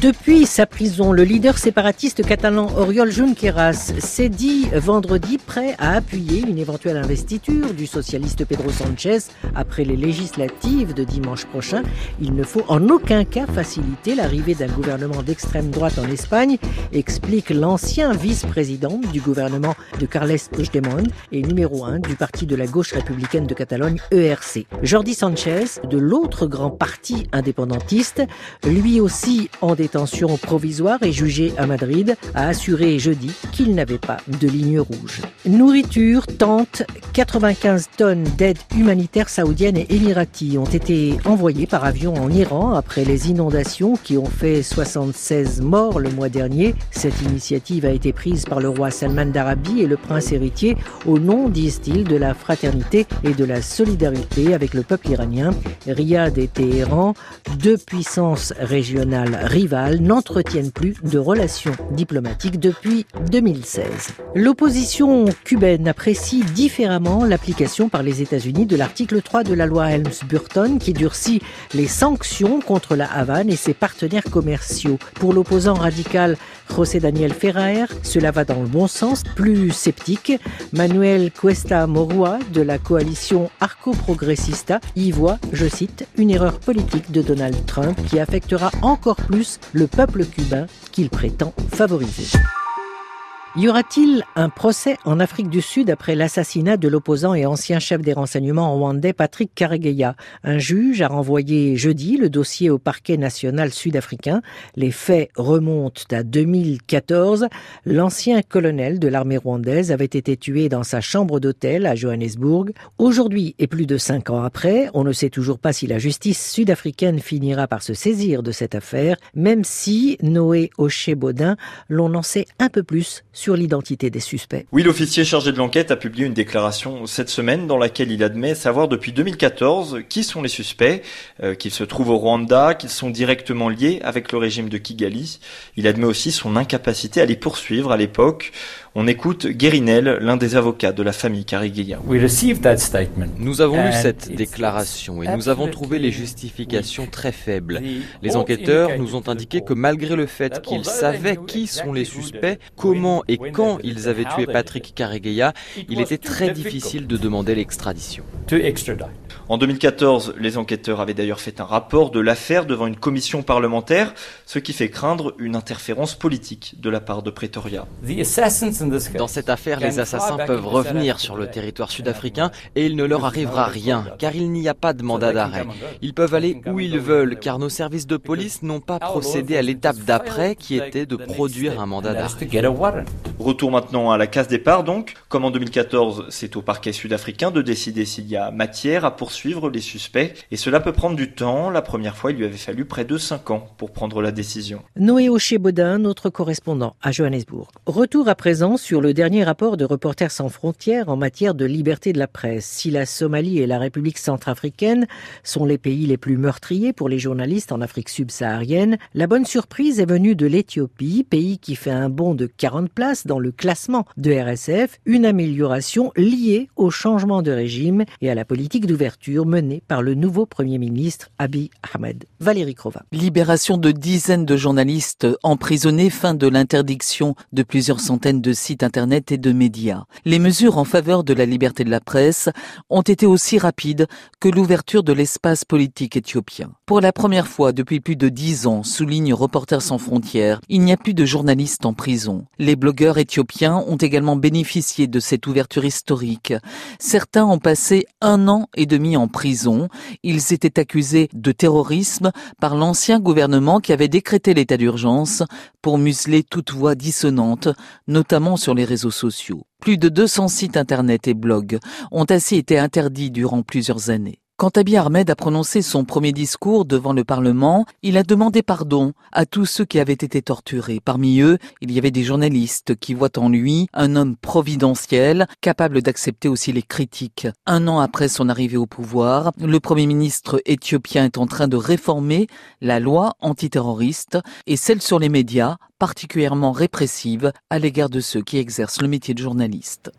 Depuis sa prison, le leader séparatiste catalan Oriol Junqueras s'est dit vendredi prêt à appuyer une éventuelle investiture du socialiste Pedro Sanchez après les législatives de dimanche prochain. Il ne faut en aucun cas faciliter l'arrivée d'un gouvernement d'extrême droite en Espagne, explique l'ancien vice-président du gouvernement de Carles Puigdemont et numéro un du parti de la gauche républicaine de Catalogne, ERC. Jordi Sanchez, de l'autre grand parti indépendantiste, lui aussi en détention provisoire et jugé à Madrid, a assuré jeudi qu'il n'avait pas de ligne rouge. Nourriture, tente, 95 tonnes d'aide humanitaire saoudienne et émirati ont été envoyées par avion en Iran après les inondations qui ont fait 76 morts le mois dernier. Cette initiative a été prise par le roi Salman d'Arabie et le prince héritier au nom, disent-ils, de la fraternité et de la solidarité avec le peuple iranien. Riyad et Téhéran, deux puissances régionales rivales, n'entretiennent plus de relations diplomatiques depuis 2016. L'opposition cubaine apprécie différemment l'application par les États-Unis de l'article 3 de la loi Helms-Burton qui durcit les sanctions contre la Havane et ses partenaires commerciaux. Pour l'opposant radical José Daniel Ferrer, cela va dans le bon sens. Plus sceptique, Manuel Cuesta Morua de la coalition Arco-Progressista y voit, je cite, une erreur politique de Donald Trump qui affectera encore plus le peuple cubain qu'il prétend favoriser. Y aura-t-il un procès en Afrique du Sud après l'assassinat de l'opposant et ancien chef des renseignements rwandais Patrick Karegeya? Un juge a renvoyé jeudi le dossier au parquet national sud-africain. Les faits remontent à 2014. L'ancien colonel de l'armée rwandaise avait été tué dans sa chambre d'hôtel à Johannesburg. Aujourd'hui, et plus de cinq ans après, on ne sait toujours pas si la justice sud-africaine finira par se saisir de cette affaire, même si Noé Oché-Baudin l'on en sait un peu plus sur l'identité des suspects. Oui, l'officier chargé de l'enquête a publié une déclaration cette semaine dans laquelle il admet savoir depuis 2014 qui sont les suspects, euh, qu'ils se trouvent au Rwanda, qu'ils sont directement liés avec le régime de Kigali. Il admet aussi son incapacité à les poursuivre à l'époque. On écoute Guérinel, l'un des avocats de la famille Karigaya. Nous avons lu cette déclaration et nous avons trouvé les justifications très faibles. Les enquêteurs nous ont indiqué que malgré le fait qu'ils savaient qui sont les suspects, comment et quand ils avaient tué Patrick Karegeya, il était très difficile de demander l'extradition. En 2014, les enquêteurs avaient d'ailleurs fait un rapport de l'affaire devant une commission parlementaire, ce qui fait craindre une interférence politique de la part de Pretoria. Dans cette affaire, les assassins peuvent revenir sur le territoire sud-africain et il ne leur arrivera rien, car il n'y a pas de mandat d'arrêt. Ils peuvent aller où ils veulent, car nos services de police n'ont pas procédé à l'étape d'après, qui était de produire un mandat d'arrêt. Retour maintenant à la case départ donc. Comme en 2014, c'est au parquet sud-africain de décider s'il y a matière à poursuivre suivre les suspects et cela peut prendre du temps. La première fois, il lui avait fallu près de 5 ans pour prendre la décision. Noé Oché-Baudin, notre correspondant à Johannesburg. Retour à présent sur le dernier rapport de Reporters sans frontières en matière de liberté de la presse. Si la Somalie et la République centrafricaine sont les pays les plus meurtriers pour les journalistes en Afrique subsaharienne, la bonne surprise est venue de l'Éthiopie, pays qui fait un bond de 40 places dans le classement de RSF, une amélioration liée au changement de régime à la politique d'ouverture menée par le nouveau Premier ministre Abiy Ahmed. Valérie Crova. Libération de dizaines de journalistes emprisonnés, fin de l'interdiction de plusieurs centaines de sites internet et de médias. Les mesures en faveur de la liberté de la presse ont été aussi rapides que l'ouverture de l'espace politique éthiopien. Pour la première fois depuis plus de dix ans, souligne Reporters sans frontières, il n'y a plus de journalistes en prison. Les blogueurs éthiopiens ont également bénéficié de cette ouverture historique. Certains ont passé un an et demi en prison. Ils étaient accusés de terrorisme par l'ancien gouvernement qui avait décrété l'état d'urgence pour museler toute voix dissonante, notamment sur les réseaux sociaux. Plus de 200 sites internet et blogs ont ainsi été interdits durant plusieurs années. Quand Abiy Ahmed a prononcé son premier discours devant le Parlement, il a demandé pardon à tous ceux qui avaient été torturés. Parmi eux, il y avait des journalistes qui voient en lui un homme providentiel, capable d'accepter aussi les critiques. Un an après son arrivée au pouvoir, le Premier ministre éthiopien est en train de réformer la loi antiterroriste et celle sur les médias, particulièrement répressive à l'égard de ceux qui exercent le métier de journaliste.